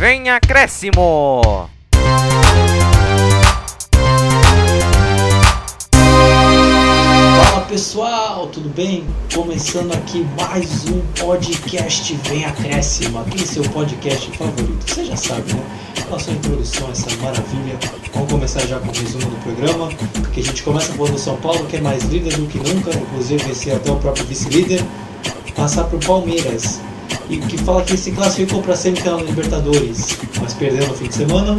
vem acréscimo! Fala pessoal, tudo bem? Começando aqui mais um podcast Vem Acréscimo, aquele seu podcast favorito, você já sabe, né? Introdução a essa maravilha. Vamos começar já com o resumo do programa, que a gente começa falando do São Paulo, que é mais líder do que nunca, inclusive vencer até o próprio vice-líder, passar para o Palmeiras, e que fala que se classificou para a semifinal da Libertadores, mas perdeu no fim de semana,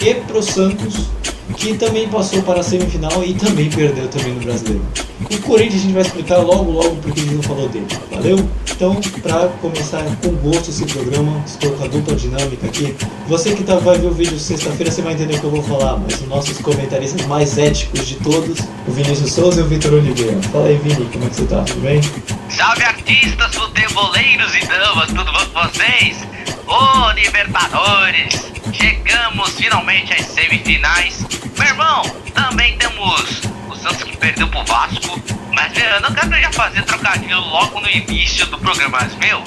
e pro Santos, que também passou para a semifinal e também perdeu também no Brasileiro. O Corinthians a gente vai explicar logo logo porque a gente não falou dele, valeu? Então, para começar com gosto esse programa, estou com a dupla dinâmica aqui. Você que tá, vai ver o vídeo sexta-feira, você vai entender o que eu vou falar, mas os nossos comentaristas mais éticos de todos, o Vinícius Souza e o Vitor Oliveira. Fala aí, Vini, como é que você tá? Tudo bem? Salve artistas, futeboleiros e damas, tudo bom com vocês? Ô Libertadores, chegamos finalmente às semifinais. Meu irmão, também temos o Santos que perdeu pro Vasco. Mas eu não quero já fazer trocadilho logo no início do programa, mas meu,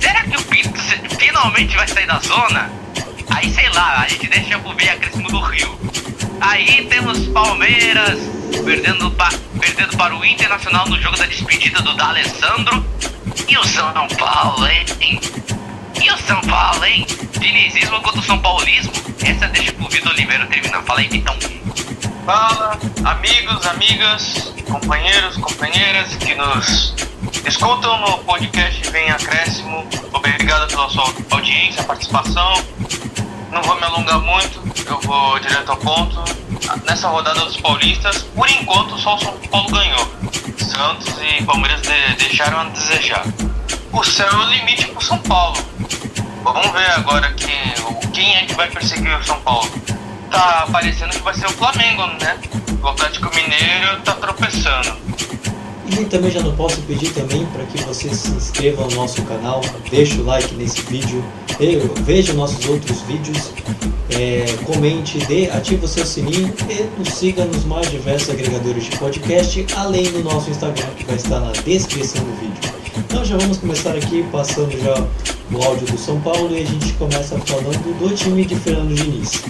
será que o Pinto finalmente vai sair da zona? Aí sei lá, a gente deixa pro ver acréscimo do Rio. Aí temos Palmeiras perdendo, pa- perdendo para o Internacional no jogo da despedida do D'Alessandro. E o São Paulo, hein? E o São Paulo, hein? Dinizismo contra o São Paulismo? Essa deixa pro Vitor Oliveira terminar. Fala aí, Vitão. Fala, amigos, amigas, companheiros, companheiras que nos escutam no podcast Vem Acréscimo. Obrigado pela sua audiência, participação. Não vou me alongar muito, eu vou direto ao ponto. Nessa rodada dos paulistas, por enquanto só o São Paulo ganhou. Santos e Palmeiras de- deixaram a desejar. O céu é o limite pro São Paulo. Vamos ver agora quem, quem é que vai perseguir o São Paulo. Tá parecendo que vai ser o Flamengo, né? O Atlético Mineiro tá tropeçando. E também já não posso pedir também para que você se inscreva no nosso canal, deixe o like nesse vídeo, veja nossos outros vídeos, é, comente, dê, ative o seu sininho e nos siga nos mais diversos agregadores de podcast, além do nosso Instagram que vai estar na descrição do vídeo. Então já vamos começar aqui passando já o áudio do São Paulo e a gente começa falando do time de Fernando Diniz.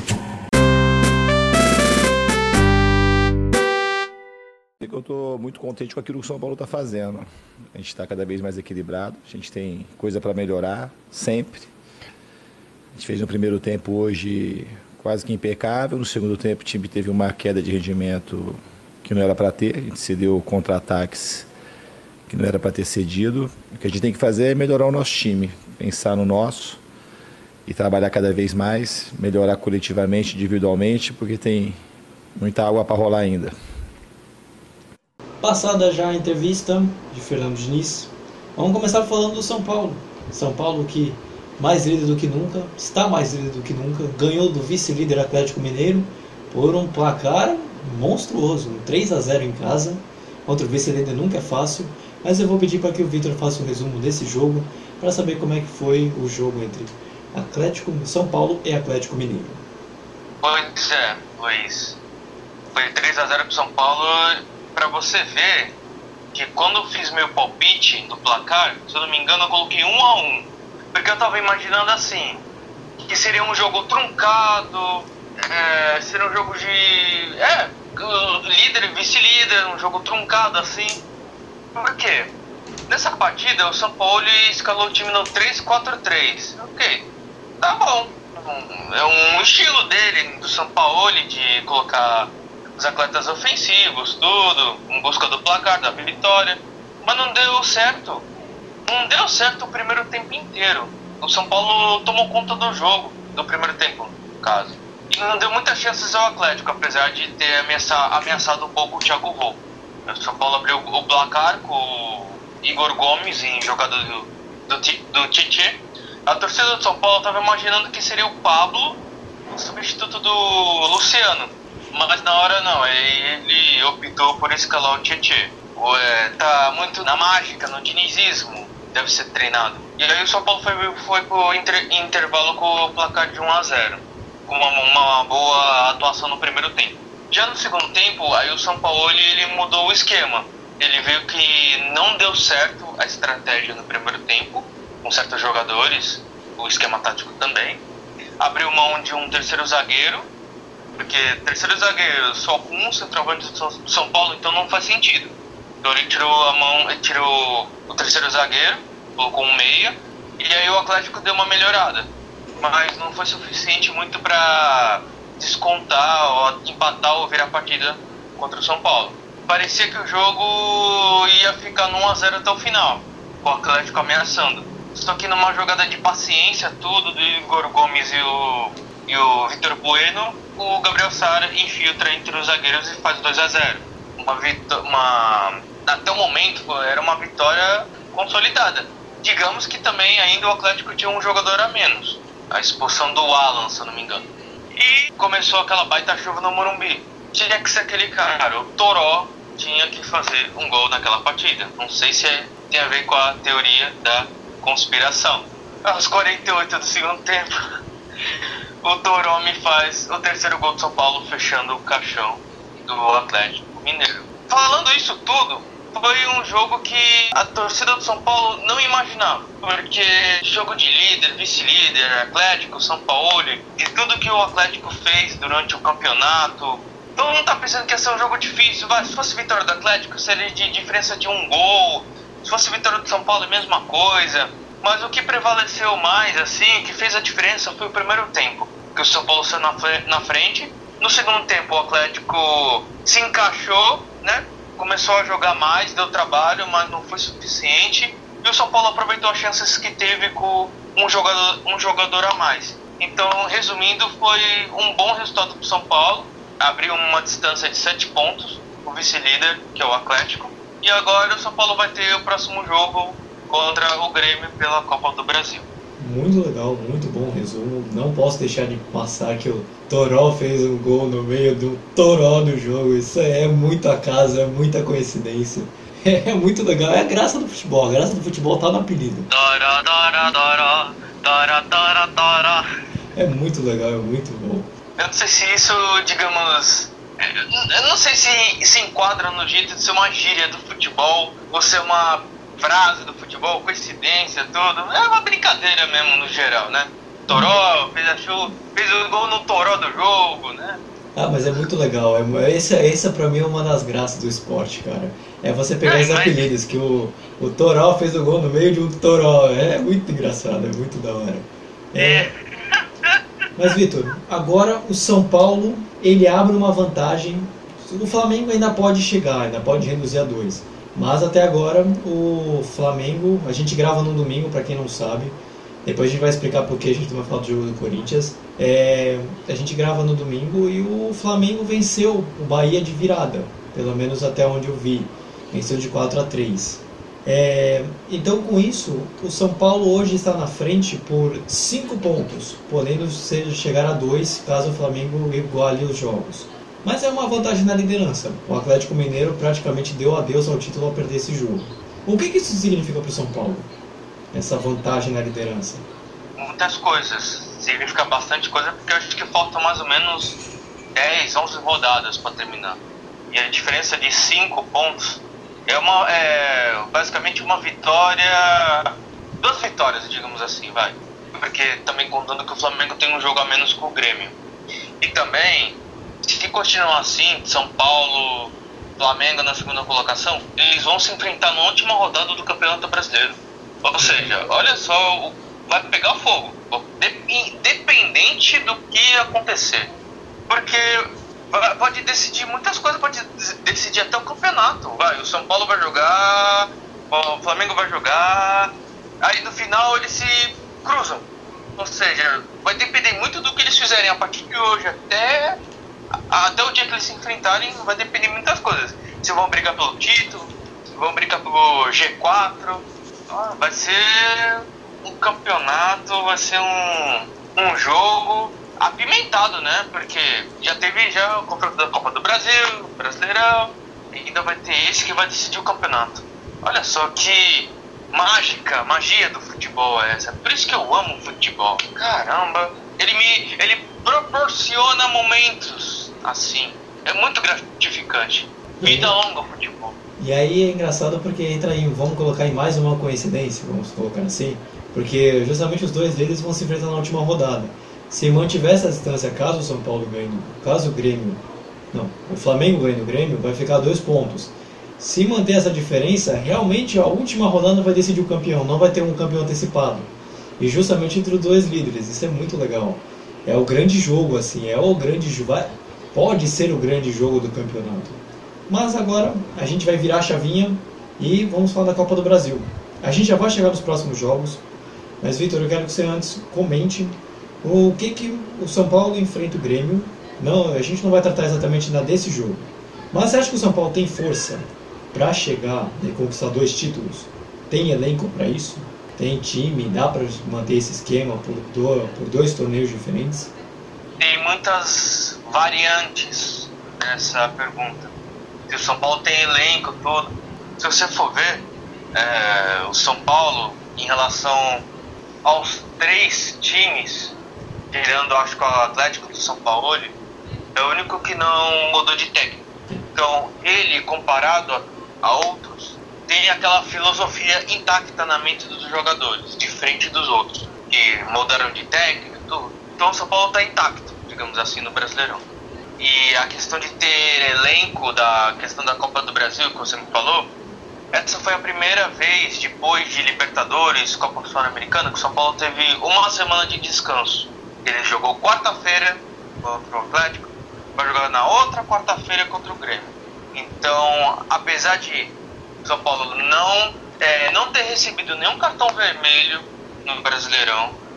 que eu estou muito contente com aquilo que o São Paulo está fazendo. A gente está cada vez mais equilibrado, a gente tem coisa para melhorar sempre. A gente fez no primeiro tempo hoje quase que impecável, no segundo tempo o time teve uma queda de rendimento que não era para ter, a gente cedeu contra-ataques que não era para ter cedido. O que a gente tem que fazer é melhorar o nosso time, pensar no nosso e trabalhar cada vez mais, melhorar coletivamente, individualmente, porque tem muita água para rolar ainda. Passada já a entrevista de Fernando Diniz, vamos começar falando do São Paulo. São Paulo que mais líder do que nunca, está mais líder do que nunca, ganhou do vice-líder Atlético Mineiro por um placar monstruoso, um 3 a 0 em casa. Contra o vice-líder nunca é fácil, mas eu vou pedir para que o Vitor faça um resumo desse jogo para saber como é que foi o jogo entre Atlético São Paulo e Atlético Mineiro. Pois é, Luiz. Foi 3x0 pro São Paulo. Pra você ver que quando eu fiz meu palpite do placar, se eu não me engano, eu coloquei 1 a 1 Porque eu tava imaginando assim, que seria um jogo truncado, é, seria um jogo de. É, líder e vice-líder, um jogo truncado assim. Por quê? Nessa partida, o São Paulo escalou o time no 3-4-3. Ok, tá bom. É um estilo dele, do São Paulo, de colocar os atletas ofensivos, tudo, em busca do placar, da vitória. Mas não deu certo. Não deu certo o primeiro tempo inteiro. O São Paulo tomou conta do jogo, do primeiro tempo, no caso. E não deu muitas chances ao Atlético, apesar de ter ameaçado, um pouco o Thiago Volpe. O São Paulo abriu o placar com o Igor Gomes em jogada do, do, do. A torcida do São Paulo estava imaginando que seria o Pablo, o substituto do Luciano. Mas na hora não, ele optou por escalar o Tietê. O, é, tá muito na mágica, no dinizismo, deve ser treinado. E aí o São Paulo foi, foi pro inter- intervalo com o placar de 1 a 0 com uma, uma boa atuação no primeiro tempo. Já no segundo tempo, aí o São Paulo ele, mudou o esquema. Ele viu que não deu certo a estratégia no primeiro tempo, com certos jogadores, o esquema tático também. abriu mão de um terceiro zagueiro, porque terceiro zagueiro só com um centroavante do São Paulo, então não faz sentido. Então ele tirou a mão, ele tirou o terceiro zagueiro, colocou um meia, e aí o Atlético deu uma melhorada. Mas não foi suficiente muito para descontar, ou empatar ou virar partida contra o São Paulo. Parecia que o jogo ia ficar no 1x0 até o final, com o Atlético ameaçando. Só que numa jogada de paciência, tudo do Igor Gomes e o, e o Vitor Bueno, o Gabriel Sara infiltra entre os zagueiros e faz 2 a 0 uma, uma Até o momento era uma vitória consolidada. Digamos que também ainda o Atlético tinha um jogador a menos. A expulsão do Alan, se não me engano. E começou aquela baita chuva no Morumbi. Tinha que ser aquele cara, o Toró tinha que fazer um gol naquela partida. Não sei se é, tem a ver com a teoria da conspiração. Aos 48 do segundo tempo, o Toró me faz o terceiro gol de São Paulo, fechando o caixão do Atlético Mineiro. Falando isso tudo, foi um jogo que a torcida do São Paulo não imaginava. Porque jogo de líder, vice-líder, Atlético, São Paulo, e tudo que o Atlético fez durante o campeonato. Todo mundo tá pensando que ia ser um jogo difícil. Vai, se fosse vitória do Atlético, seria de diferença de um gol. Se fosse vitória do São Paulo, a mesma coisa. Mas o que prevaleceu mais, assim, que fez a diferença foi o primeiro tempo. Que o São Paulo saiu na frente. No segundo tempo, o Atlético se encaixou, né? Começou a jogar mais, deu trabalho, mas não foi suficiente. E o São Paulo aproveitou as chances que teve com um jogador, um jogador a mais. Então, resumindo, foi um bom resultado para o São Paulo. Abriu uma distância de 7 pontos, o vice-líder, que é o Atlético. E agora o São Paulo vai ter o próximo jogo contra o Grêmio pela Copa do Brasil. Muito legal, muito bom resumo. Não posso deixar de passar que o Toró fez um gol no meio do Toró no jogo. Isso é muita casa, é muita coincidência. É muito legal, é a graça do futebol. A graça do futebol tá no apelido. Toró, toró, toró, toró, toró, toró. É muito legal, é muito bom. Eu não sei se isso, digamos. Eu não sei se se enquadra no jeito de ser uma gíria do futebol ou ser uma frase do futebol, coincidência, tudo. É uma brincadeira mesmo no geral, né? Toró, fez, a show, fez o gol no Toró do jogo, né? Ah, mas é muito legal. É, esse, essa pra mim é uma das graças do esporte, cara. É você pegar é, os apelidos, que o, o Toró fez o gol no meio de um Toró. É muito engraçado, é muito da hora. É. é. Mas, Vitor, agora o São Paulo, ele abre uma vantagem. O Flamengo ainda pode chegar, ainda pode reduzir a dois. Mas até agora o Flamengo, a gente grava no domingo, para quem não sabe. Depois a gente vai explicar por que a gente vai falar do jogo do Corinthians. É, a gente grava no domingo e o Flamengo venceu o Bahia de virada, pelo menos até onde eu vi. Venceu de 4 a 3. É, então, com isso, o São Paulo hoje está na frente por 5 pontos, podendo chegar a 2 caso o Flamengo iguale os jogos. Mas é uma vantagem na liderança. O Atlético Mineiro praticamente deu adeus ao título ao perder esse jogo. O que, que isso significa para o São Paulo? Essa vantagem na liderança? Muitas coisas. Significa bastante coisa porque eu acho que faltam mais ou menos 10, 11 rodadas para terminar. E a diferença de 5 pontos é, uma, é basicamente uma vitória. Duas vitórias, digamos assim, vai. Porque também contando que o Flamengo tem um jogo a menos com o Grêmio. E também se continuar assim, São Paulo, Flamengo na segunda colocação, eles vão se enfrentar na última rodada do Campeonato Brasileiro. Ou seja, olha só, vai pegar fogo, independente do que acontecer. Porque pode decidir muitas coisas, pode decidir até o campeonato. Vai, o São Paulo vai jogar, o Flamengo vai jogar, aí no final eles se cruzam. Ou seja, vai depender muito do que eles fizerem a partir de hoje até até o dia que eles se enfrentarem vai depender de muitas coisas. Se vão brigar pelo título, se vão brigar pelo G4. Ah, vai ser um campeonato, vai ser um, um jogo apimentado, né? Porque já teve já o confronto da Copa do Brasil, Brasileirão, e ainda vai ter esse que vai decidir o campeonato. Olha só que mágica, magia do futebol é essa. Por isso que eu amo futebol. Caramba, ele me ele proporciona momentos assim. É muito gratificante. Vida longa o futebol. E aí é engraçado porque entra em, vamos colocar em mais uma coincidência, vamos colocar assim, porque justamente os dois deles vão se enfrentar na última rodada. se mantiver essa distância, caso o São Paulo ganhe, caso o Grêmio, não, o Flamengo ganhe do Grêmio, vai ficar dois pontos. Se manter essa diferença, realmente a última rodada vai decidir o campeão, não vai ter um campeão antecipado. E justamente entre os dois líderes, isso é muito legal. É o grande jogo, assim, é o grande jogo, pode ser o grande jogo do campeonato. Mas agora a gente vai virar a chavinha e vamos falar da Copa do Brasil. A gente já vai chegar nos próximos jogos, mas Vitor, eu quero que você antes comente o que, que o São Paulo enfrenta o Grêmio. Não, a gente não vai tratar exatamente desse jogo. Mas você acha que o São Paulo tem força para chegar e conquistar dois títulos? Tem elenco para isso? Tem time? Dá para manter esse esquema por dois torneios diferentes? Tem muitas variantes nessa pergunta. Se o São Paulo tem elenco, tudo. Se você for ver, é, o São Paulo, em relação aos três times, tirando acho que o Atlético do São Paulo, é o único que não mudou de técnico. Então, ele, comparado a, a outros, tem aquela filosofia intacta na mente dos jogadores, diferente dos outros, que mudaram de técnico. Então, o São Paulo está intacto, digamos assim, no Brasileirão. E a questão de ter elenco da questão da Copa do Brasil, que você me falou, essa foi a primeira vez depois de Libertadores, Copa Sul-Americana, que o São Paulo teve uma semana de descanso. Ele jogou quarta-feira contra o Atlético, vai jogar na outra quarta-feira contra o Grêmio. Então, apesar de São Paulo não, é, não ter recebido nenhum cartão vermelho no Brasileirão,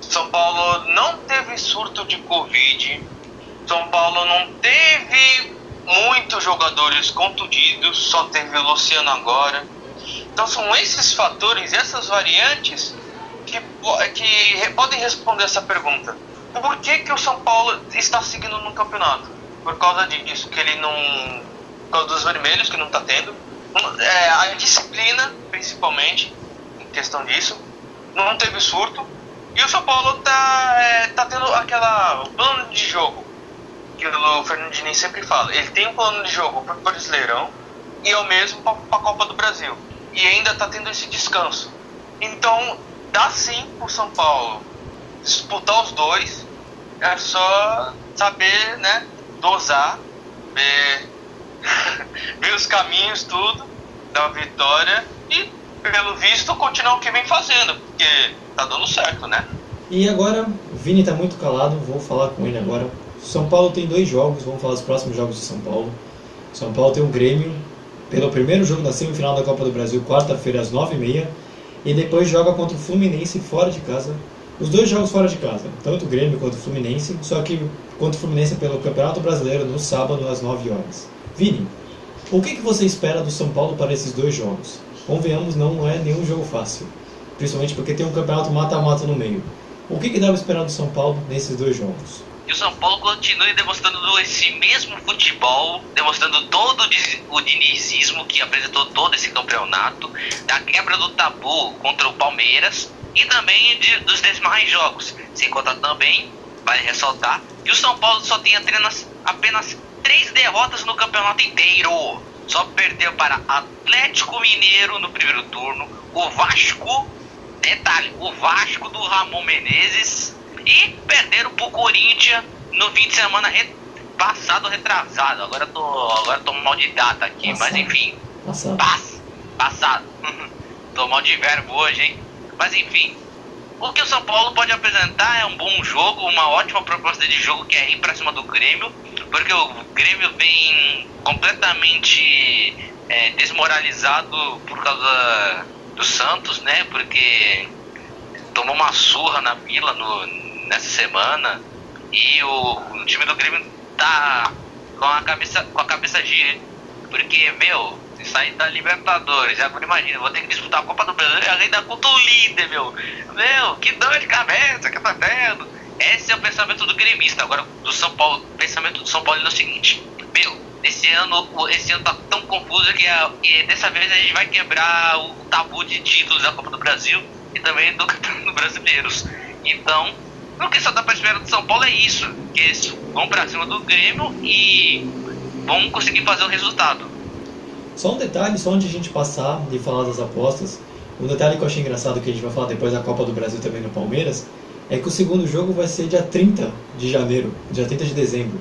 São Paulo não teve surto de Covid, São Paulo não teve muitos jogadores contundidos, só teve o Luciano agora. Então são esses fatores, essas variantes que, que podem responder essa pergunta. Por que, que o São Paulo está seguindo no campeonato? Por causa disso, que ele não. Por causa dos vermelhos que não está tendo. É, a disciplina, principalmente, em questão disso. Não teve surto. E o São Paulo está é, tá tendo aquela plano de jogo que o Fernando Diniz sempre fala. Ele tem um plano de jogo para o Brasileirão e é o mesmo para a Copa do Brasil. E ainda está tendo esse descanso. Então, dá sim para o São Paulo disputar os dois. É só saber, né, dosar, ver, ver os caminhos, tudo, da vitória e, pelo visto, continuar o que vem fazendo, porque tá dando certo, né? E agora, o Vini tá muito calado, vou falar com ele agora são Paulo tem dois jogos, vamos falar dos próximos jogos de São Paulo. São Paulo tem um Grêmio pelo primeiro jogo da semifinal da Copa do Brasil, quarta-feira às 9h30, e depois joga contra o Fluminense fora de casa. Os dois jogos fora de casa, tanto o Grêmio quanto o Fluminense, só que contra o Fluminense pelo Campeonato Brasileiro no sábado às 9 horas. Vini, o que, que você espera do São Paulo para esses dois jogos? Convenhamos, não é nenhum jogo fácil, principalmente porque tem um campeonato mata-mata no meio. O que, que dá para esperar do São Paulo nesses dois jogos? E o São Paulo continue demonstrando esse mesmo futebol, demonstrando todo o dinizismo que apresentou todo esse campeonato, da quebra do tabu contra o Palmeiras e também de, dos demais jogos. Sem contar também, vale ressaltar, que o São Paulo só tem apenas, apenas três derrotas no campeonato inteiro. Só perdeu para Atlético Mineiro no primeiro turno, o Vasco, detalhe, o Vasco do Ramon Menezes e perderam pro Corinthians no fim de semana re... passado retrasado. Agora tô, agora tô mal de data aqui, passado. mas enfim. Passado. Pass, passado. tô mal de verbo hoje, hein? Mas enfim. O que o São Paulo pode apresentar é um bom jogo, uma ótima proposta de jogo que é ir pra cima do Grêmio, porque o Grêmio vem completamente é, desmoralizado por causa do Santos, né? Porque tomou uma surra na Vila no, nessa semana e o, o, time do Grêmio tá com a cabeça com a cabeça gira. Porque, meu, sair da Libertadores, agora imagina, vou ter que disputar a Copa do Brasil e ainda contra o líder, meu. Meu, que dor de cabeça que tá tendo. Esse é o pensamento do gremista. Agora, do São Paulo, o pensamento do São Paulo é o seguinte: Meu, esse ano, esse ano tá tão confuso que, a, que dessa vez a gente vai quebrar o tabu de títulos da Copa do Brasil e também do Campeonato Brasileiros. Então, o que só dá pra esperar do São Paulo é isso: que eles vão pra cima do Grêmio e vão conseguir fazer o resultado. Só um detalhe, só antes de a gente passar e falar das apostas, um detalhe que eu achei engraçado que a gente vai falar depois da Copa do Brasil também no Palmeiras, é que o segundo jogo vai ser dia 30 de janeiro, dia 30 de dezembro.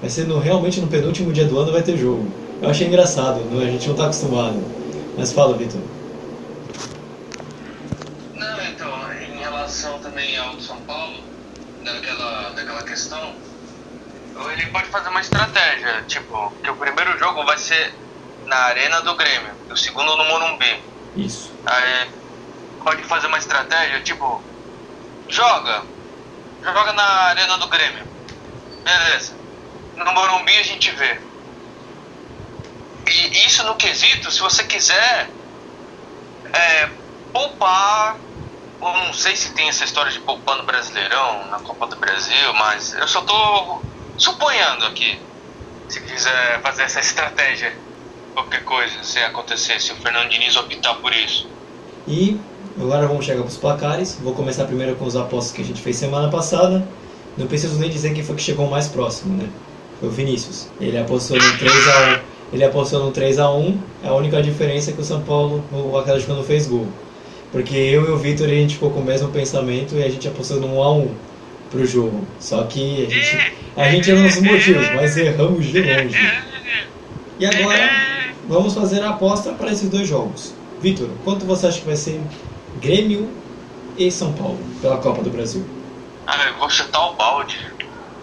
Vai ser no, realmente no penúltimo dia do ano vai ter jogo. Eu achei engraçado, não, a gente não tá acostumado. Mas fala, Vitor. Não, então, em relação também ao São Paulo, daquela, daquela questão, ele pode fazer uma estratégia, tipo, que o primeiro jogo vai ser na arena do Grêmio, e o segundo no Morumbi. Isso. Aí pode fazer uma estratégia, tipo, joga, joga na arena do Grêmio. Beleza. No Morumbi a gente vê. E isso no quesito, se você quiser é, poupar, eu não sei se tem essa história de poupar no Brasileirão, na Copa do Brasil, mas eu só tô suponhando aqui. Se quiser fazer essa estratégia, qualquer coisa, se acontecer, se o Fernando Diniz optar por isso. E agora vamos chegar para os placares. Vou começar primeiro com os apostos que a gente fez semana passada. Não preciso nem dizer quem foi que chegou mais próximo, né? Foi o Vinícius. Ele apostou no 3x1. Ele apostou no 3x1. A única diferença é que o São Paulo, o Atlético não fez gol. Porque eu e o Vitor a gente ficou com o mesmo pensamento e a gente apostou no 1x1 pro jogo. Só que a gente, a gente errou nos motivos, mas erramos de longe. E agora vamos fazer a aposta para esses dois jogos. Vitor, quanto você acha que vai ser Grêmio e São Paulo pela Copa do Brasil? Ah, eu vou chutar o balde.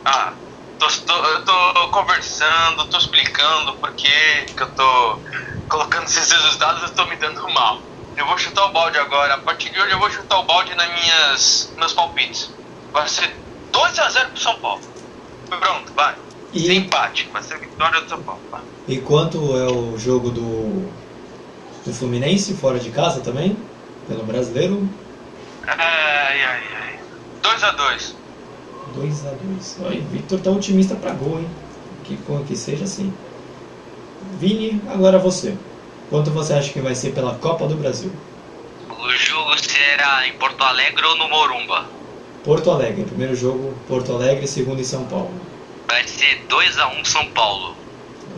Ah, tô, tô, eu tô conversando, tô explicando por que que eu tô colocando esses resultados eu tô me dando mal. Eu vou chutar o balde agora. A partir de hoje eu vou chutar o balde nas minhas meus palpites. Vai ser 2 a 0 pro São Paulo. Pronto, vai. E- Sem empate, vai ser vitória do São Paulo. Vai. E quanto é o jogo do, do Fluminense fora de casa também? Pelo brasileiro? Ai, ai, ai. 2 a 2 2x2. Olha, Victor tá otimista pra gol, hein? Que, que seja assim. Vini, agora você. Quanto você acha que vai ser pela Copa do Brasil? O jogo será em Porto Alegre ou no Morumba? Porto Alegre, primeiro jogo, Porto Alegre, segundo em São Paulo. Vai ser 2x1 São Paulo.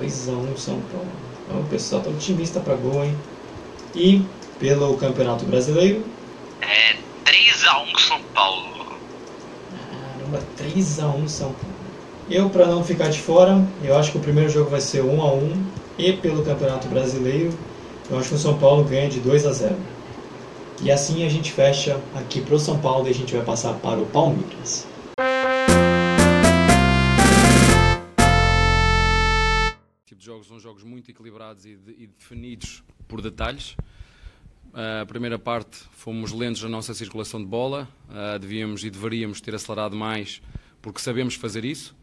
2x1 São Paulo. Então, o pessoal tá otimista pra gol, hein? E pelo Campeonato Brasileiro, É 3x1 São Paulo. Caramba, 3x1 São Paulo. Eu, pra não ficar de fora, eu acho que o primeiro jogo vai ser 1x1. E pelo Campeonato Brasileiro, eu acho que o São Paulo ganha de 2x0. E assim a gente fecha aqui pro São Paulo e a gente vai passar para o Palmeiras. tipo de jogos são jogos muito equilibrados e, de- e definidos por detalhes. A primeira parte fomos lentos na nossa circulação de bola, devíamos e deveríamos ter acelerado mais porque sabemos fazer isso.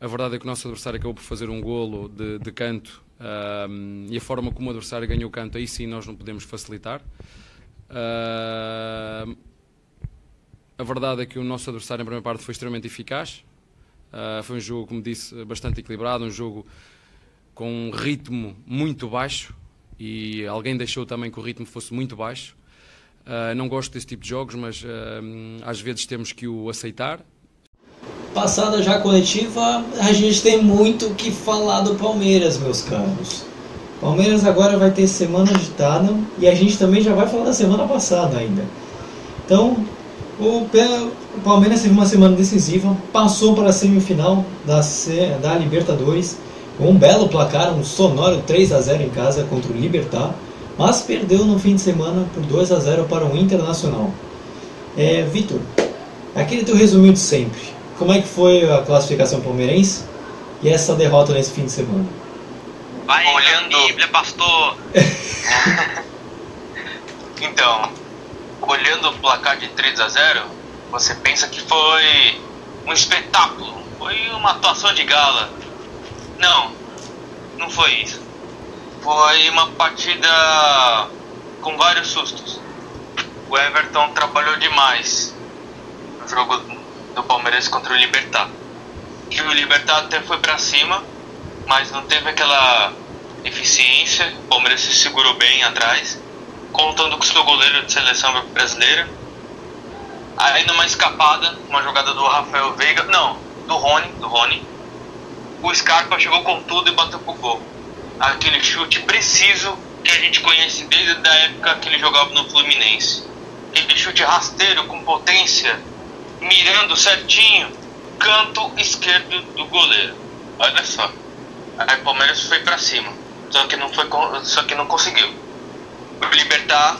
A verdade é que o nosso adversário acabou por fazer um golo de, de canto e a forma como o adversário ganhou o canto, aí sim nós não podemos facilitar. A verdade é que o nosso adversário, em primeira parte, foi extremamente eficaz. Ah, foi um jogo, como disse, bastante equilibrado, um jogo com um ritmo muito baixo e alguém deixou também que o ritmo fosse muito baixo. Ah, não gosto desse tipo de jogos, mas ah, às vezes temos que o aceitar. Passada já a coletiva, a gente tem muito o que falar do Palmeiras, meus caros. Palmeiras agora vai ter semana agitada e a gente também já vai falar da semana passada ainda. Então, o, Palmeiras teve uma semana decisiva, passou para a semifinal da, da Libertadores, com um belo placar, um sonoro 3 a 0 em casa contra o Libertar, mas perdeu no fim de semana por 2 a 0 para o Internacional. É, Vitor, aquele teu resumido de sempre. Como é que foi a classificação palmeirense e essa derrota nesse fim de semana? Vai Olhando- Bíblia, pastor. Então, olhando o placar de 3 a 0 você pensa que foi um espetáculo, foi uma atuação de gala. Não, não foi isso. Foi uma partida com vários sustos. O Everton trabalhou demais no jogo do Palmeiras contra o Libertar. Que o Libertar até foi pra cima, mas não teve aquela eficiência. O Palmeiras se segurou bem atrás contando com seu goleiro de seleção brasileira. Aí numa escapada, uma jogada do Rafael Veiga, não, do Rony, do Rony. O Scarpa chegou com tudo e bateu pro gol. Aquele chute preciso que a gente conhece desde a época que ele jogava no Fluminense. Aquele chute rasteiro com potência mirando certinho, canto esquerdo do goleiro. Olha só. Aí o Palmeiras foi para cima. Só que não foi só que não conseguiu. O Libertar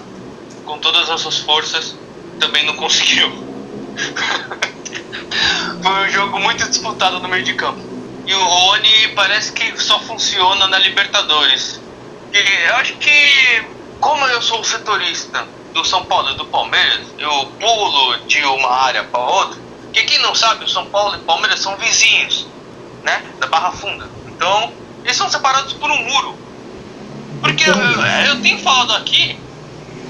com todas as suas forças também não conseguiu. foi um jogo muito disputado no meio de campo. E o Rony parece que só funciona na Libertadores. E eu acho que como eu sou setorista do São Paulo e do Palmeiras, eu pulo de uma área para outra. Que quem não sabe, o São Paulo e o Palmeiras são vizinhos, né? Da Barra Funda. Então, eles são separados por um muro. Porque eu, eu tenho falado aqui,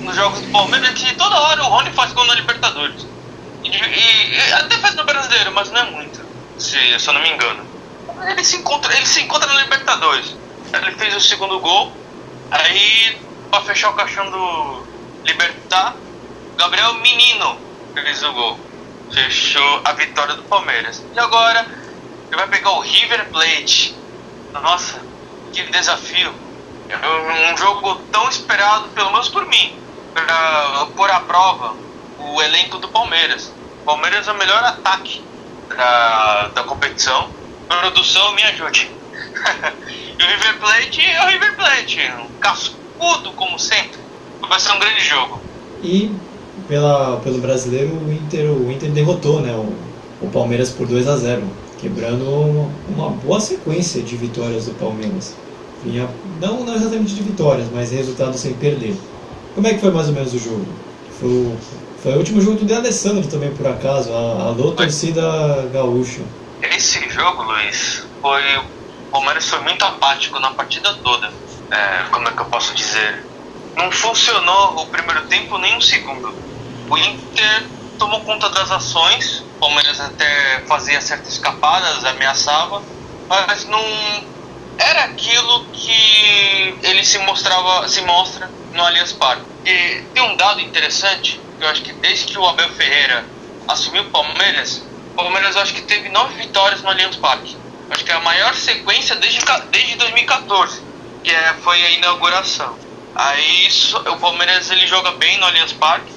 nos jogos do Palmeiras, que toda hora o Rony faz gol na Libertadores. E, e, e até faz no Brasileiro, mas não é muito, se, se eu não me engano. Ele se encontra, ele se encontra na Libertadores. Ele fez o segundo gol, aí para fechar o caixão do Libertar, Gabriel Menino fez o gol. Fechou a vitória do Palmeiras. E agora ele vai pegar o River Plate. Nossa, que desafio. É um jogo tão esperado, pelo menos por mim, para pôr à prova o elenco do Palmeiras. O Palmeiras é o melhor ataque da, da competição. Produção, me ajude. e o River Plate é o River Plate, um cascudo como sempre. Vai ser um grande jogo. E pela, pelo brasileiro, o Inter, o Inter derrotou né, o, o Palmeiras por 2 a 0 quebrando uma, uma boa sequência de vitórias do Palmeiras. Vinha, não, não exatamente de vitórias, mas resultado sem perder. Como é que foi mais ou menos o jogo? Foi, foi o último jogo do De Alessandro também, por acaso, a, alô torcida gaúcha. Esse jogo, Luiz, foi. O Palmeiras foi muito apático na partida toda. É, como é que eu posso dizer? Não funcionou o primeiro tempo nem o segundo. O Inter tomou conta das ações, o Palmeiras até fazia certas escapadas, ameaçava, mas não era aquilo que ele se mostrava, se mostra no Allianz Parque. E tem um dado interessante, que eu acho que desde que o Abel Ferreira assumiu o Palmeiras, o Palmeiras acho que teve nove vitórias no Allianz Parque. Acho que é a maior sequência desde, desde 2014, que é, foi a inauguração. Aí o Palmeiras ele joga bem no Allianz Parque,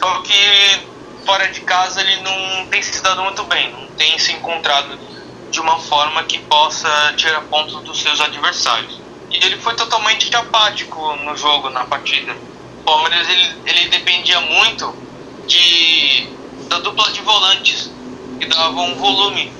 só que fora de casa ele não tem se dado muito bem, não tem se encontrado de uma forma que possa tirar pontos dos seus adversários. E ele foi totalmente apático no jogo, na partida. O Palmeiras ele, ele dependia muito de da dupla de volantes, dava um volume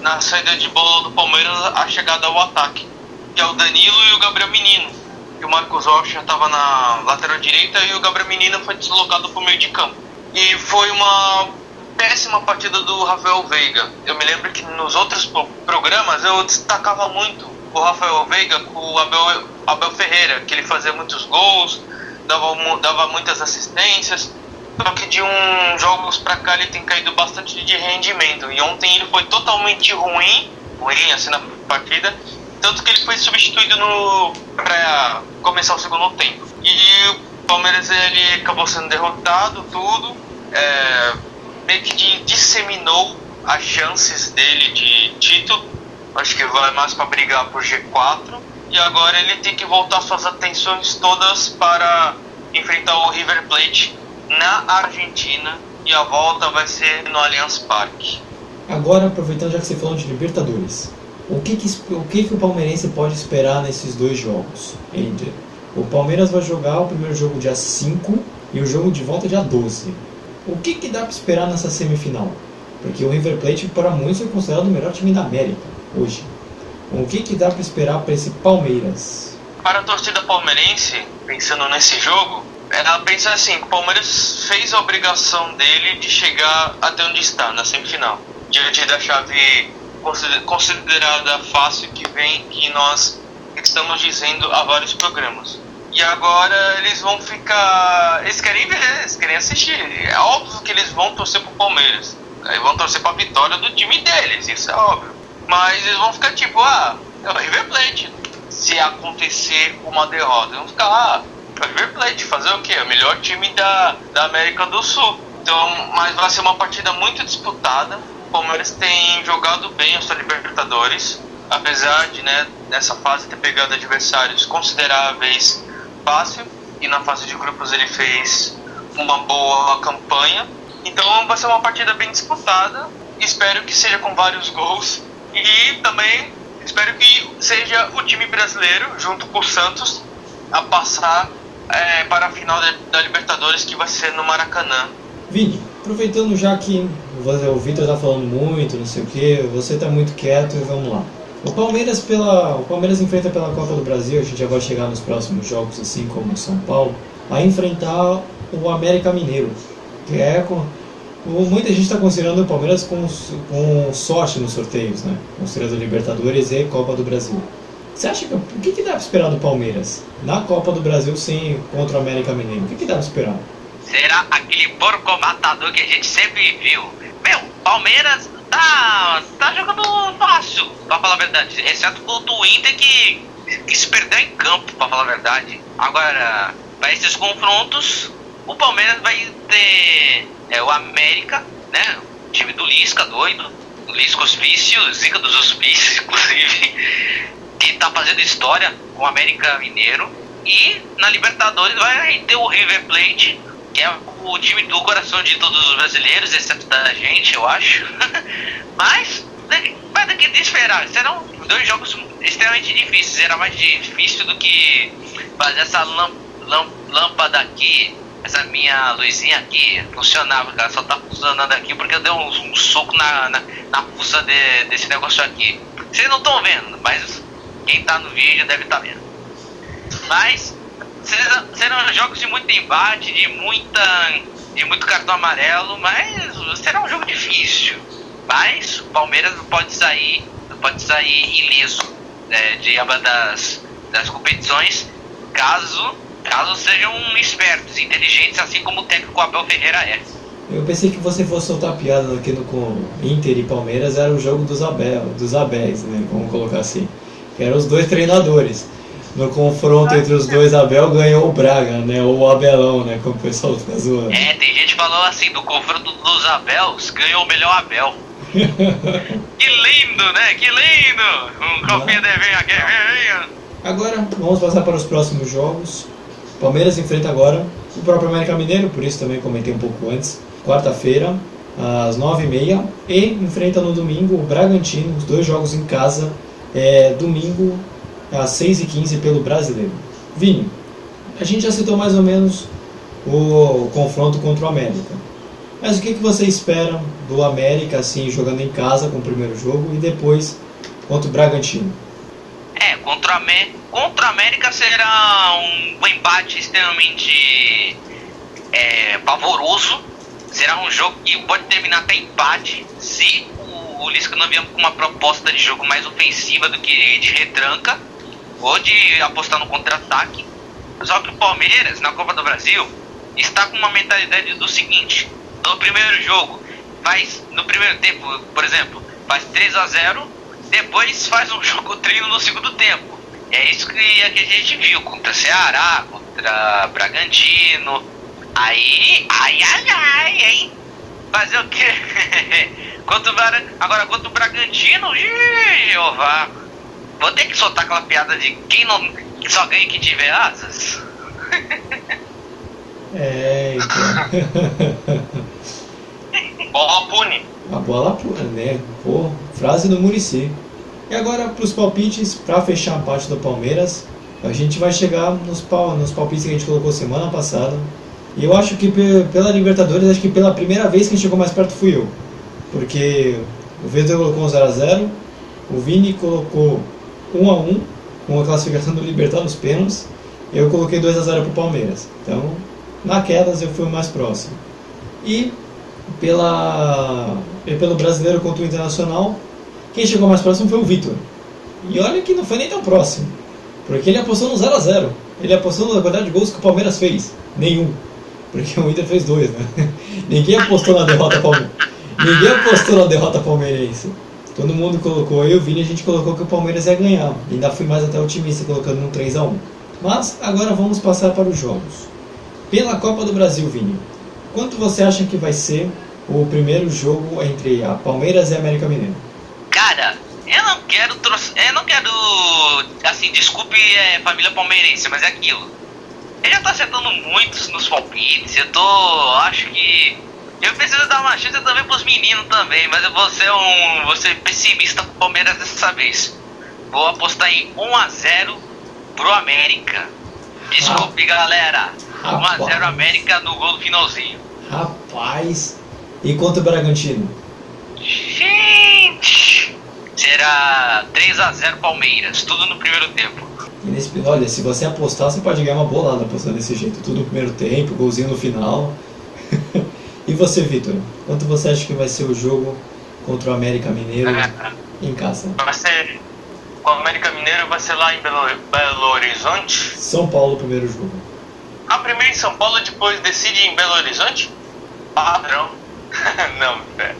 na saída de bola do Palmeiras a chegada ao ataque, que é o Danilo e o Gabriel Menino. Que o Marcos Rocha estava na lateral direita e o Gabriel Menino foi deslocado para o meio de campo. E foi uma péssima partida do Rafael Veiga. Eu me lembro que nos outros programas eu destacava muito o Rafael Veiga com o Abel, Abel Ferreira, que ele fazia muitos gols, dava, dava muitas assistências. Só que de uns jogos para cá ele tem caído bastante de rendimento. E ontem ele foi totalmente ruim, ruim assim na partida, tanto que ele foi substituído no para começar o segundo tempo. E o Palmeiras ele acabou sendo derrotado, tudo. É, meio que disseminou as chances dele de título. Acho que vai mais para brigar por G4. E agora ele tem que voltar suas atenções todas para enfrentar o River Plate na Argentina. E a volta vai ser no Allianz Parque. Agora, aproveitando já que você falou de Libertadores, o que, que, o que, que o palmeirense pode esperar nesses dois jogos? Entre o Palmeiras vai jogar o primeiro jogo dia 5 e o jogo de volta dia 12. O que, que dá para esperar nessa semifinal? Porque o River Plate, para muitos, é considerado o melhor time da América hoje. O que, que dá para esperar para esse Palmeiras? Para a torcida palmeirense, pensando nesse jogo, ela pensa assim: o Palmeiras fez a obrigação dele de chegar até onde está, na semifinal, diante da chave considerada fácil que vem que nós estamos dizendo há vários programas. E agora eles vão ficar. Eles querem ver, eles querem assistir. É óbvio que eles vão torcer pro Palmeiras. Eles vão torcer pra vitória do time deles, isso é óbvio. Mas eles vão ficar tipo, ah, é o River Plate. Se acontecer uma derrota, eles vão ficar, ah, River Plate, fazer o quê? O melhor time da, da América do Sul. Então, mas vai ser uma partida muito disputada. O Palmeiras tem jogado bem a sua Libertadores, apesar de, né, nessa fase ter pegado adversários consideráveis fácil e na fase de grupos ele fez uma boa campanha. Então vai ser uma partida bem disputada. Espero que seja com vários gols. E também espero que seja o time brasileiro, junto com o Santos, a passar é, para a final da Libertadores, que vai ser no Maracanã. Vini, aproveitando já que o Vitor tá falando muito, não sei o que, você tá muito quieto e vamos lá. O Palmeiras pela, o Palmeiras enfrenta pela Copa do Brasil, a gente já vai chegar nos próximos jogos, assim como o São Paulo, a enfrentar o América Mineiro, que é com, muita gente está considerando o Palmeiras com, com sorte nos sorteios, né? Considerando Libertadores e Copa do Brasil. Você acha que o que, que dá para esperar do Palmeiras na Copa do Brasil sem contra o América Mineiro? O que, que dá para esperar? Será aquele porco matador que a gente sempre viu. Meu, Palmeiras tá, tá jogando fácil, pra falar a verdade. Exceto contra o Inter que, que se perdeu em campo, pra falar a verdade. Agora, para esses confrontos, o Palmeiras vai ter é, o América, né? O time do Lisca, doido. Lisca Hospício, Zica dos Hospícios, inclusive. Que tá fazendo história com o América Mineiro. E na Libertadores vai ter o River Plate, que é o time do coração de todos os brasileiros, exceto da gente, eu acho. Mas, vai daqui de esperar. Serão dois jogos extremamente difíceis. Será mais difícil do que fazer essa lâmpada aqui essa minha luzinha aqui funcionava, cara. Só tá funcionando aqui porque eu dei um, um soco na, na, na de, desse negócio aqui. Vocês não estão vendo, mas quem tá no vídeo deve estar tá vendo. Mas serão jogos de muito embate, de muita. de muito cartão amarelo, mas será um jogo difícil. Mas o Palmeiras pode sair. pode sair ileso é, de ambas das, das competições caso caso sejam espertos, inteligentes, assim como o técnico Abel Ferreira é. Eu pensei que você fosse soltar piada aqui no com Inter e Palmeiras, era o jogo dos Abel, dos Abéis, né? Vamos colocar assim. Que eram os dois treinadores. No confronto entre os dois, Abel ganhou o Braga, né? Ou o Abelão, né? Como o pessoal fica zoando. É, tem gente que falou assim, do confronto dos Abels, ganhou o melhor Abel. que lindo, né? Que lindo! Um copinha de que venha. Agora, vamos passar para os próximos jogos. Palmeiras enfrenta agora o próprio América Mineiro, por isso também comentei um pouco antes. Quarta-feira, às 9h30. E enfrenta no domingo o Bragantino, os dois jogos em casa. É, domingo, às 6h15 pelo Brasileiro. Vini, a gente já citou mais ou menos o confronto contra o América. Mas o que, que você espera do América assim jogando em casa com o primeiro jogo e depois contra o Bragantino? É, contra a, contra a América será um embate extremamente é, pavoroso. Será um jogo que pode terminar até empate se o, Lisca não vier com uma proposta de jogo mais ofensiva do que de retranca ou de apostar no contra-ataque. Só que o Palmeiras, na Copa do Brasil, está com uma mentalidade do seguinte: no primeiro jogo, faz no primeiro tempo, por exemplo, faz 3 a 0 depois faz um jogo treino no segundo tempo. É isso que a gente viu contra Ceará, contra Bragantino. Aí, ai, ai, ai, hein? Fazer o quê? quanto, agora, quanto o Bragantino, Jeová. Vou ter que soltar aquela piada de quem não só ganha quem tiver asas. é, então. Bola pune. A bola pune, né? Pô, frase do Murici. E agora para os palpites, para fechar a parte do Palmeiras, a gente vai chegar nos, pal nos palpites que a gente colocou semana passada. E eu acho que pela Libertadores, acho que pela primeira vez quem chegou mais perto fui eu. Porque o Vitor colocou 0x0, o Vini colocou 1x1 com a classificação do Libertar nos pênaltis. E eu coloquei 2x0 para o Palmeiras. Então, na quedas eu fui o mais próximo. E pela, pelo brasileiro contra o Internacional, quem chegou mais próximo foi o Vitor. E olha que não foi nem tão próximo. Porque ele apostou no 0x0. Ele apostou na quantidade de gols que o Palmeiras fez. Nenhum. Porque o Inter fez dois, né? Ninguém apostou na derrota palmeirense. Ninguém apostou na derrota palmeirense. Todo mundo colocou, eu e o Vini, a gente colocou que o Palmeiras ia ganhar. Ainda fui mais até otimista colocando um 3x1. Mas agora vamos passar para os jogos. Pela Copa do Brasil, Vini. Quanto você acha que vai ser o primeiro jogo entre a Palmeiras e a América Mineiro? Cara, eu não quero eu não quero assim, desculpe é, família palmeirense, mas é aquilo. Ele já tá acertando muitos nos palpites. Eu tô, acho que Eu preciso dar uma chance também pros meninos também, mas eu vou ser um. vou ser pessimista com o Palmeiras dessa vez. Vou apostar em 1x0 pro América. Desculpe, galera. 1x0 América no gol do finalzinho. Rapaz. E contra o Bragantino? Gente! Será 3x0 Palmeiras, tudo no primeiro tempo. E nesse, olha, se você apostar, você pode ganhar uma bolada apostando desse jeito. Tudo no primeiro tempo, golzinho no final. E você, Vitor? Quanto você acha que vai ser o jogo contra o América Mineiro em casa? Vai ser. O América Mineiro vai ser lá em Belo, Belo Horizonte. São Paulo, primeiro jogo. A primeira em São Paulo, depois decide em Belo Horizonte? Padrão. Não, é.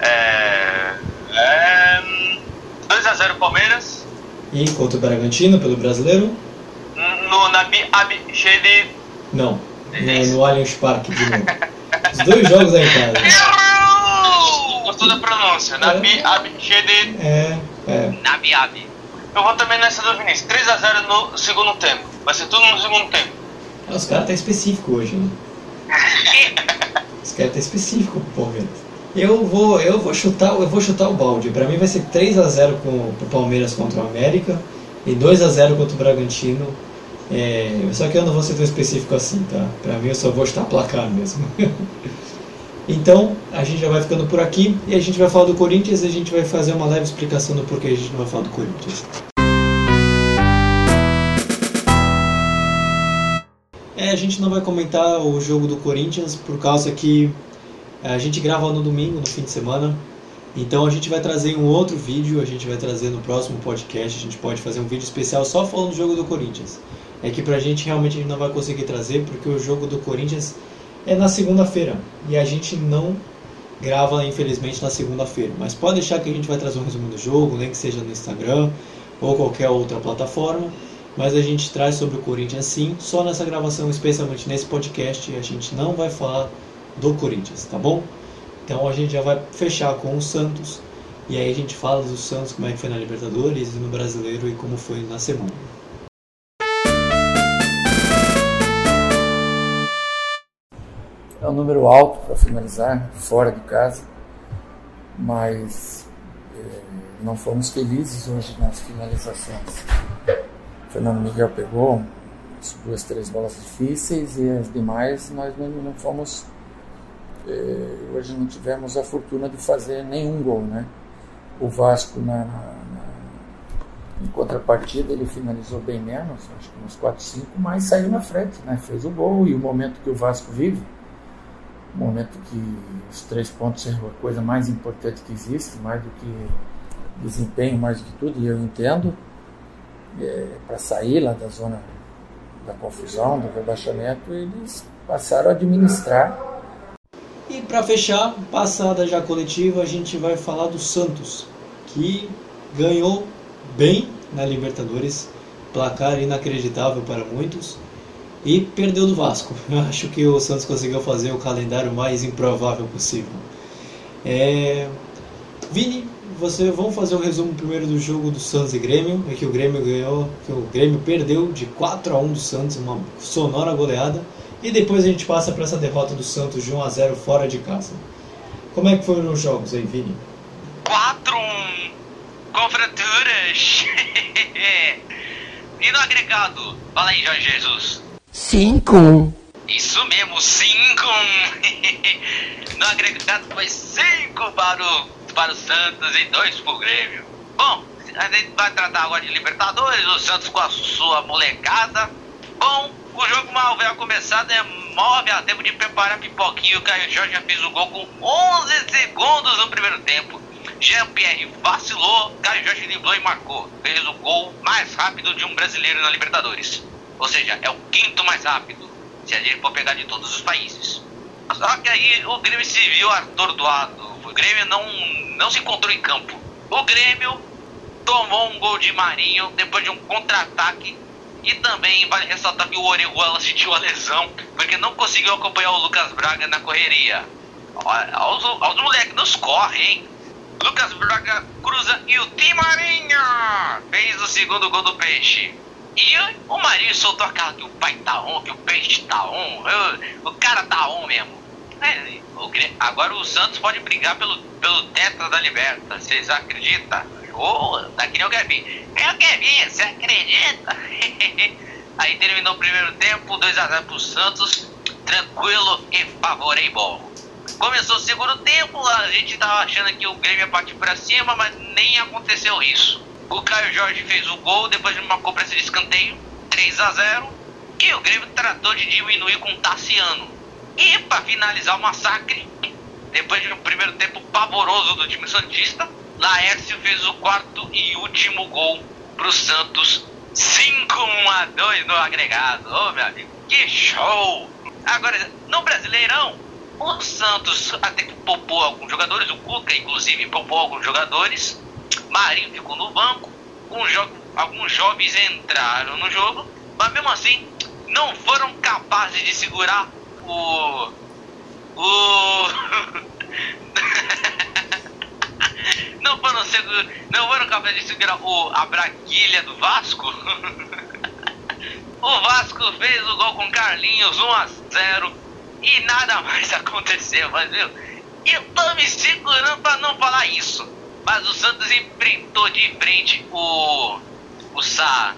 É. é 2x0 Palmeiras. E contra o Bragantino, pelo brasileiro? No Nabi Abichedi. Não, no, no Allianz Parque de novo. Os dois jogos aí em casa. Gostou da pronúncia? Nabi Abichedi. É, é. Nabi Abi. Eu vou também nessa do Vinícius. 3x0 no segundo tempo. Vai ser tudo no segundo tempo. Os caras tá específico hoje, né? Os caras tá específico pro Palmeiras. Eu vou, eu vou chutar, eu vou chutar o balde. Pra mim vai ser 3 a 0 com pro Palmeiras contra o América e 2 a 0 contra o Bragantino. É, só que eu não vou ser tão específico assim, tá? Pra mim eu só vou chutar placar mesmo. então, a gente já vai ficando por aqui e a gente vai falar do Corinthians e a gente vai fazer uma leve explicação do porquê a gente não vai falar do Corinthians. É, a gente não vai comentar o jogo do Corinthians por causa que a gente grava no domingo, no fim de semana. Então a gente vai trazer um outro vídeo, a gente vai trazer no próximo podcast, a gente pode fazer um vídeo especial só falando do jogo do Corinthians. É que pra gente realmente a gente não vai conseguir trazer porque o jogo do Corinthians é na segunda-feira e a gente não grava infelizmente na segunda-feira. Mas pode deixar que a gente vai trazer um resumo do jogo, nem que seja no Instagram ou qualquer outra plataforma. Mas a gente traz sobre o Corinthians sim, só nessa gravação, especialmente nesse podcast, a gente não vai falar do Corinthians, tá bom? Então a gente já vai fechar com o Santos e aí a gente fala do Santos, como é que foi na Libertadores e no Brasileiro e como foi na semana. É um número alto para finalizar, fora de casa, mas eh, não fomos felizes hoje nas finalizações. O Fernando Miguel pegou duas, três bolas difíceis e as demais nós não, não fomos eh, hoje não tivemos a fortuna de fazer nenhum gol, né? O Vasco na, na, em contrapartida ele finalizou bem menos, acho que uns 4, 5, mas saiu na frente, né? Fez o gol e o momento que o Vasco vive, momento que os três pontos é a coisa mais importante que existe, mais do que desempenho, mais do que tudo, e eu entendo, é, para sair lá da zona da confusão, do rebaixamento, eles passaram a administrar. E para fechar, passada já coletiva, a gente vai falar do Santos, que ganhou bem na Libertadores, placar inacreditável para muitos, e perdeu do Vasco. Eu acho que o Santos conseguiu fazer o calendário mais improvável possível. É... Vini, você vamos fazer um resumo primeiro do jogo do Santos e Grêmio, é que o Grêmio ganhou, que o Grêmio perdeu de 4 a 1 do Santos, uma sonora goleada. E depois a gente passa para essa derrota do Santos de 1 a 0 fora de casa. Como é que foram os jogos aí, Vini? 4 1 com fraturas. e no agregado? Fala aí, Jorge Jesus. 5 Isso mesmo, 5 No agregado foi 5 para o, para o Santos e 2 para o Grêmio. Bom, a gente vai tratar agora de Libertadores, o Santos com a sua molecada. Bom, o jogo mal vai começar, demove a tempo de preparar a pipoquinha. O Caio Jorge já fez o gol com 11 segundos no primeiro tempo. Jean-Pierre vacilou, Caio Jorge driblou e marcou. Fez o gol mais rápido de um brasileiro na Libertadores. Ou seja, é o quinto mais rápido, se a gente for pegar de todos os países. Só que aí o Grêmio se viu atordoado. O Grêmio não, não se encontrou em campo. O Grêmio tomou um gol de Marinho depois de um contra-ataque e também vale ressaltar que o Orejuela sentiu a lesão porque não conseguiu acompanhar o Lucas Braga na correria. Aos, aos moleques, nos corre, hein? Lucas Braga cruza e o Tim Marinho fez o segundo gol do Peixe. E o Marinho soltou aquela que o pai tá on, que o peixe tá on. O cara tá on mesmo. né? O agora o Santos pode brigar pelo, pelo tetra da Liberta. Vocês acreditam? Ô, tá que nem o Kevin. É o Kevin, você acredita? Aí terminou o primeiro tempo, 2x0 pro Santos, tranquilo e favorável. Começou o segundo tempo, a gente tava achando que o Grêmio ia partir pra cima, mas nem aconteceu isso. O Caio Jorge fez o gol depois de uma cobrança de escanteio, 3 a 0 e o Grêmio tratou de diminuir com o Tassiano. E para finalizar o massacre, depois de um primeiro tempo pavoroso do time Santista, Laércio fez o quarto e último gol pro Santos, 5 a 2 no agregado. Ô meu amigo, que show! Agora, no Brasileirão, o Santos até que poupou alguns jogadores, o Cuca inclusive poupou alguns jogadores, Marinho ficou no banco, jo- alguns jovens entraram no jogo, mas mesmo assim não foram capazes de segurar o. O. não, foram segu- não foram capazes de segurar o, a braguilha do Vasco. o Vasco fez o gol com Carlinhos 1 a 0 e nada mais aconteceu, mas viu? Eu tô me segurando pra não falar isso. Mas o Santos enfrentou de frente o. O Sá.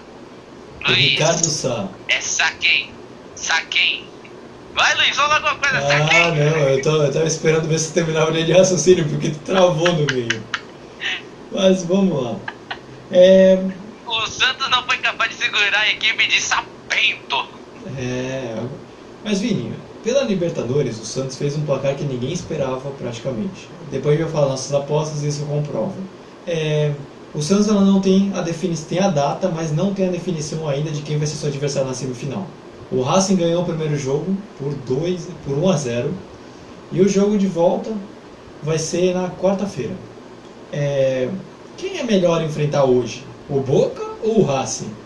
Luiz. Ricardo Sá. É saquei. Saquei. Vai, Luiz, fala alguma coisa. Ah, saquei. não, eu, tô, eu tava esperando ver se terminava a linha de raciocínio, porque tu travou no meio. Mas vamos lá. É, O Santos não foi capaz de segurar a equipe de Sapento. é, mas Vini, pela Libertadores, o Santos fez um placar que ninguém esperava praticamente. Depois eu falar nossas apostas e isso comprova. É, o Santos ela não tem a definição, tem a data, mas não tem a definição ainda de quem vai ser seu adversário na semifinal. O Racing ganhou o primeiro jogo por 2, por 1 a 0 e o jogo de volta vai ser na quarta-feira. É, quem é melhor enfrentar hoje? O Boca ou o Racing?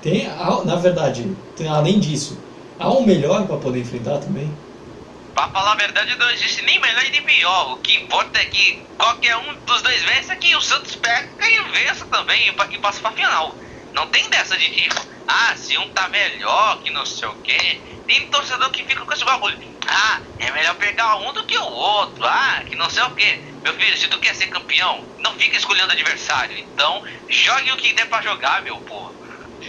Tem, na verdade, tem- além disso, há um melhor para poder enfrentar também? Pra falar a verdade, não existe nem melhor e nem pior. O que importa é que qualquer um dos dois vença que o Santos pega e vença também e pa- passa pra final. Não tem dessa de tipo, ah, se um tá melhor que não sei o quê. Tem torcedor que fica com esse bagulho. Ah, é melhor pegar um do que o outro. Ah, que não sei o quê. Meu filho, se tu quer ser campeão, não fica escolhendo adversário. Então, jogue o que der pra jogar, meu porra.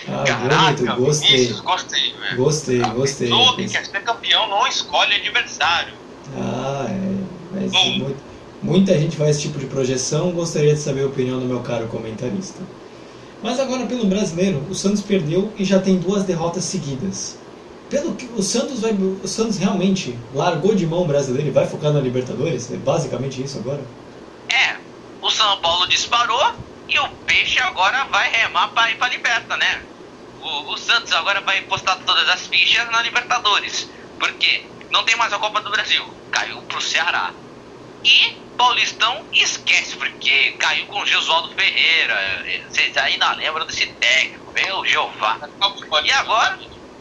Ah, Caraca, bonito, gostei. Vinícius, gostei, velho. Gostei, A gostei. pessoa que quer ser campeão não escolhe adversário. Ah, é. Mas Bom. mu- muita gente faz esse tipo de projeção. Gostaria de saber a opinião do meu caro comentarista. Mas agora, pelo brasileiro, o Santos perdeu e já tem duas derrotas seguidas. Pelo que o Santos vai, o Santos realmente largou de mão o brasileiro e vai focar na Libertadores? É basicamente isso agora? É, o São Paulo disparou e o Peixe agora vai remar pra ir pra Liberta, né? O, o Santos agora vai postar todas as fichas na Libertadores. Porque não tem mais a Copa do Brasil. Caiu pro Ceará. E Paulistão esquece, porque caiu com o Gilsualdo Ferreira. Vocês ainda lembram desse técnico, meu Jeová. Acabou, E agora?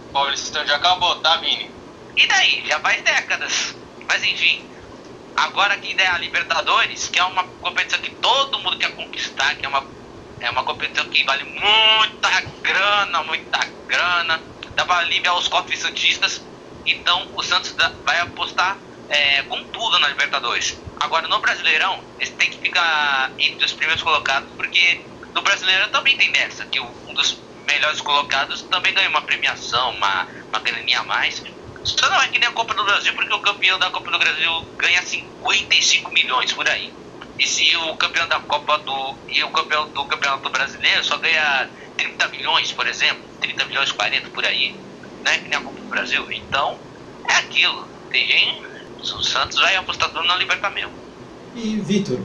O Paulistão já acabou, tá, Vini? E daí? Já faz décadas. Mas enfim, agora que é a Libertadores, que é uma competição que todo mundo quer conquistar, que é uma, é uma competição que vale muita grana, muita grana, dá pra aliviar os cofres santistas. Então o Santos vai apostar é, com tudo na Libertadores. Agora no Brasileirão, eles têm que ficar entre os primeiros colocados, porque no Brasileirão também tem dessa, que um dos melhores colocados também ganha uma premiação, uma, uma graninha a mais. Só não é que nem a Copa do Brasil, porque o campeão da Copa do Brasil ganha 55 milhões por aí. E se o campeão da Copa do. E o campeão do Campeonato Brasileiro só ganha 30 milhões, por exemplo. 30 milhões, 40 por aí. Né? Que nem a Copa do Brasil. Então, é aquilo. Tem gente. O Santos vai apostar tudo na Libertad mesmo. E Vitor,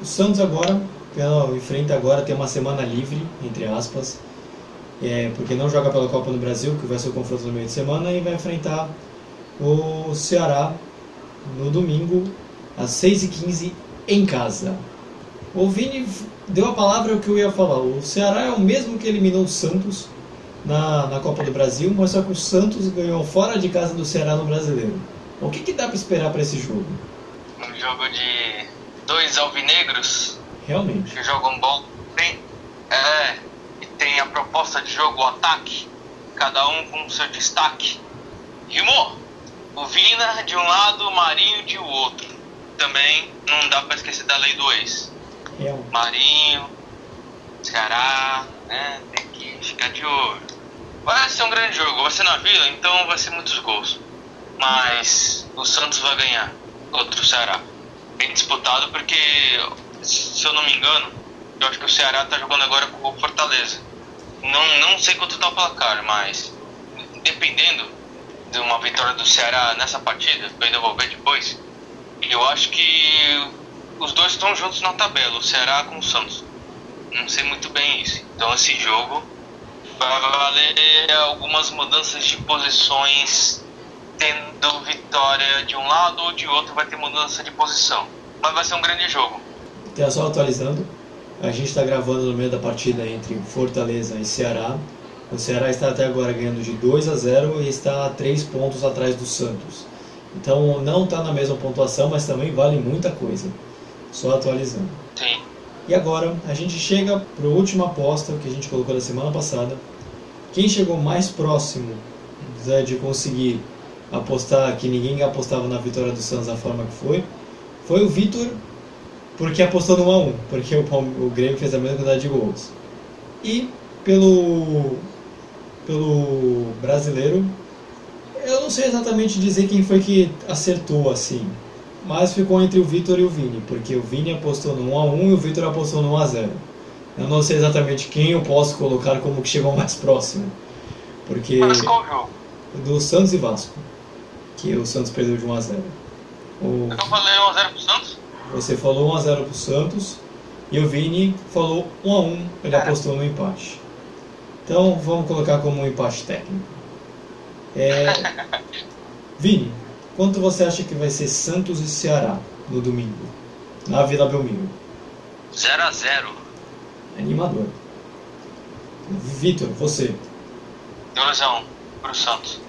o Santos agora, pela- enfrenta agora, tem uma semana livre, entre aspas, é, porque não joga pela Copa no Brasil, que vai ser o confronto no meio de semana, e vai enfrentar o Ceará no domingo, às 6h15, em casa. O Vini deu a palavra que eu ia falar. O Ceará é o mesmo que eliminou o Santos na, na Copa do Brasil, mas só que o Santos ganhou fora de casa do Ceará no Brasileiro. O que, que dá para esperar para esse jogo? Um jogo de dois alvinegros Realmente. que jogam bom. Tem, é, tem a proposta de jogo o ataque, cada um com seu destaque. Rimou! o Vina de um lado, o Marinho de outro. Também não dá pra esquecer da lei do ex. É, Marinho, Ceará, né? Tem que ficar de olho. Vai ser um grande jogo, vai ser na Vila, então vai ser muitos gols. Mas o Santos vai ganhar contra o Ceará. Bem disputado porque, se eu não me engano, eu acho que o Ceará tá jogando agora com o Fortaleza. Não, não sei quanto tá o placar, mas dependendo de uma vitória do Ceará nessa partida, eu ainda vou ver depois, eu acho que os dois estão juntos na tabela, o Ceará com o Santos. Não sei muito bem isso. Então esse jogo vai valer algumas mudanças de posições, tendo vitória de um lado ou de outro vai ter mudança de posição. Mas vai ser um grande jogo. Então, só atualizando, a gente está gravando no meio da partida entre Fortaleza e Ceará. O Ceará está até agora ganhando de 2 a 0 e está a 3 pontos atrás do Santos. Então não está na mesma pontuação, mas também vale muita coisa. Só atualizando. Sim. E agora a gente chega para a última aposta que a gente colocou na semana passada. Quem chegou mais próximo né, de conseguir apostar que ninguém apostava na vitória do Santos da forma que foi, foi o Vitor, porque apostou no 1x1, porque o, Palme- o Grêmio fez a mesma quantidade de gols. E pelo, pelo brasileiro, eu não sei exatamente dizer quem foi que acertou assim, mas ficou entre o Vitor e o Vini, porque o Vini apostou no 1x1 e o Vitor apostou no 1x0. Eu não sei exatamente quem eu posso colocar como que chegou mais próximo, porque Mas qual jogo? do Santos e Vasco, que o Santos perdeu de 1 a 0. O, Eu falei 1x0 pro? Você falou 1 a 0 pro Santos e o Vini falou 1 a 1, ele apostou no empate. Então vamos colocar como um empate técnico. É, Vini, quanto você acha que vai ser Santos e Ceará no domingo, na Vila Belmiro? 0x0. Animador. Vitor, você 2x1 pro Santos.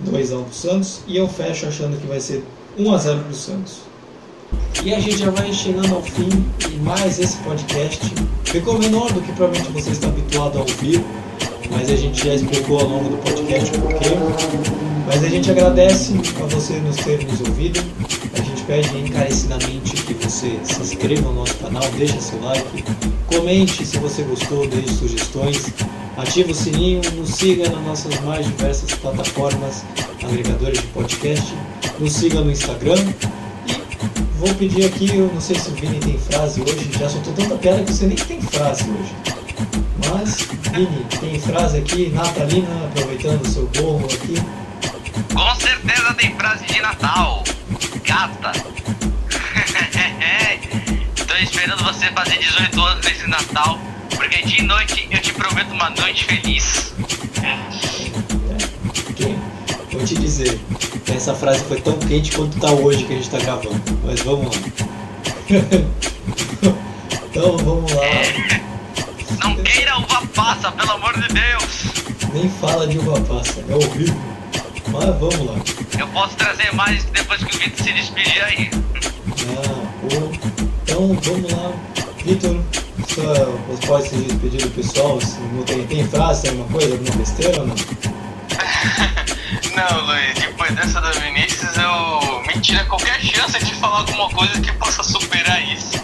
2 a 1 pro Santos e eu fecho achando que vai ser 1 a 0 pro Santos. E a gente já vai chegando ao fim de mais esse podcast. Ficou menor do que provavelmente você está habituado a ouvir, mas a gente já explicou ao longo do podcast o porquê. Mas a gente agradece a você nos ter nos ouvido. A gente pede encarecidamente que você se inscreva no nosso canal, deixe seu like, comente se você gostou, deixe sugestões, ative o sininho, nos siga nas nossas mais diversas plataformas agregadores de podcast, nos siga no Instagram vou pedir aqui, eu não sei se o Vini tem frase hoje, já soltou tanta piada que você nem tem frase hoje. Mas, Vini, tem frase aqui, Natalina, aproveitando o seu gorro aqui. Com certeza tem frase de Natal. Gata. Tô esperando você fazer 18 anos nesse Natal. Porque de noite eu te prometo uma noite feliz. Te dizer, essa frase foi tão quente quanto tá hoje que a gente tá gravando. Mas vamos lá. então vamos lá. Não queira uva passa, pelo amor de Deus. Nem fala de uva passa, é horrível. Mas vamos lá. Eu posso trazer mais depois que o Vitor se despedir aí. Ah, pô. Então vamos lá. Vitor, você pode se despedir do pessoal? Se não tem, tem frase, alguma coisa, alguma besteira ou não? Não, Luiz, depois dessa do Vinícius eu me tira qualquer chance de falar alguma coisa que possa superar isso.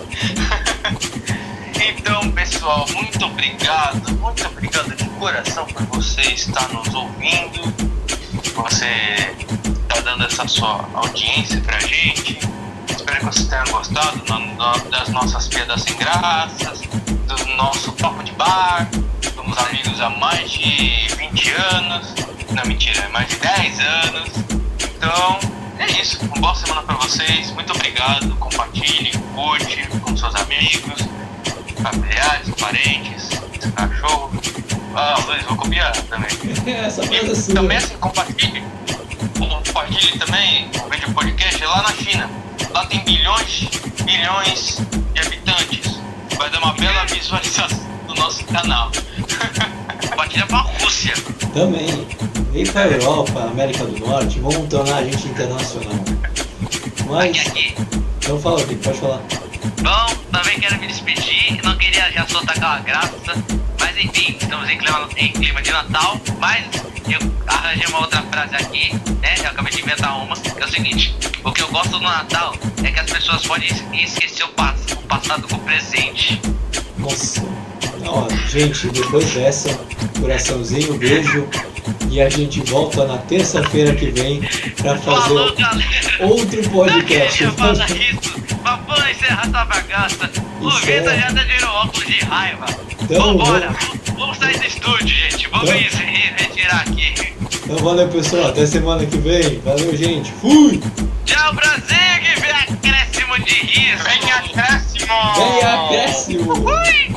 então, pessoal, muito obrigado, muito obrigado de coração por você estar nos ouvindo. Você está dando essa sua audiência pra gente. Espero que você tenha gostado das nossas piadas sem graças, do nosso papo de bar. Somos amigos há mais de 20 anos. Não, mentira, é mais de 10 anos. Então, é isso. Uma boa semana pra vocês. Muito obrigado. Compartilhe, curte com seus amigos, familiares, parentes, cachorro. Ah, Luiz, vou copiar também. Essa frase é sua. também assim, compartilhe. Compartilhe também o vídeo podcast lá na China. Lá tem bilhões, bilhões de habitantes. Vai dar uma bela visualização do nosso canal. Compartilha pra Rússia. Também. Vem pra Europa, América do Norte, vamos tornar a gente internacional. Aqui, Mas, aqui. então fala aqui, pode falar. Bom, também quero me despedir. Não queria já soltar aquela graça. Mas enfim, estamos em clima, em clima de Natal. Mas eu arranjei uma outra frase aqui, né? Eu acabei de inventar gosto do Natal é que as pessoas podem es- esquecer o, o passado com o presente. Nossa. Ó, gente, depois dessa, coraçãozinho, beijo. E a gente volta na terça-feira que vem pra fazer Falou, galera! outro Não podcast. queria falar isso, mas vamos encerrar essa bagaça. O. Vitor já tá tirando óculos de raiva. Então, Vambora, vamos, vamos sair do estúdio, gente. Vamos Então. retirar aqui. Então valeu pessoal, até semana que vem. Valeu, gente. Fui! Tchau, Brasil, que vem acréscimo de riso. Vem acréscimo! Vem acréscimo! Ui!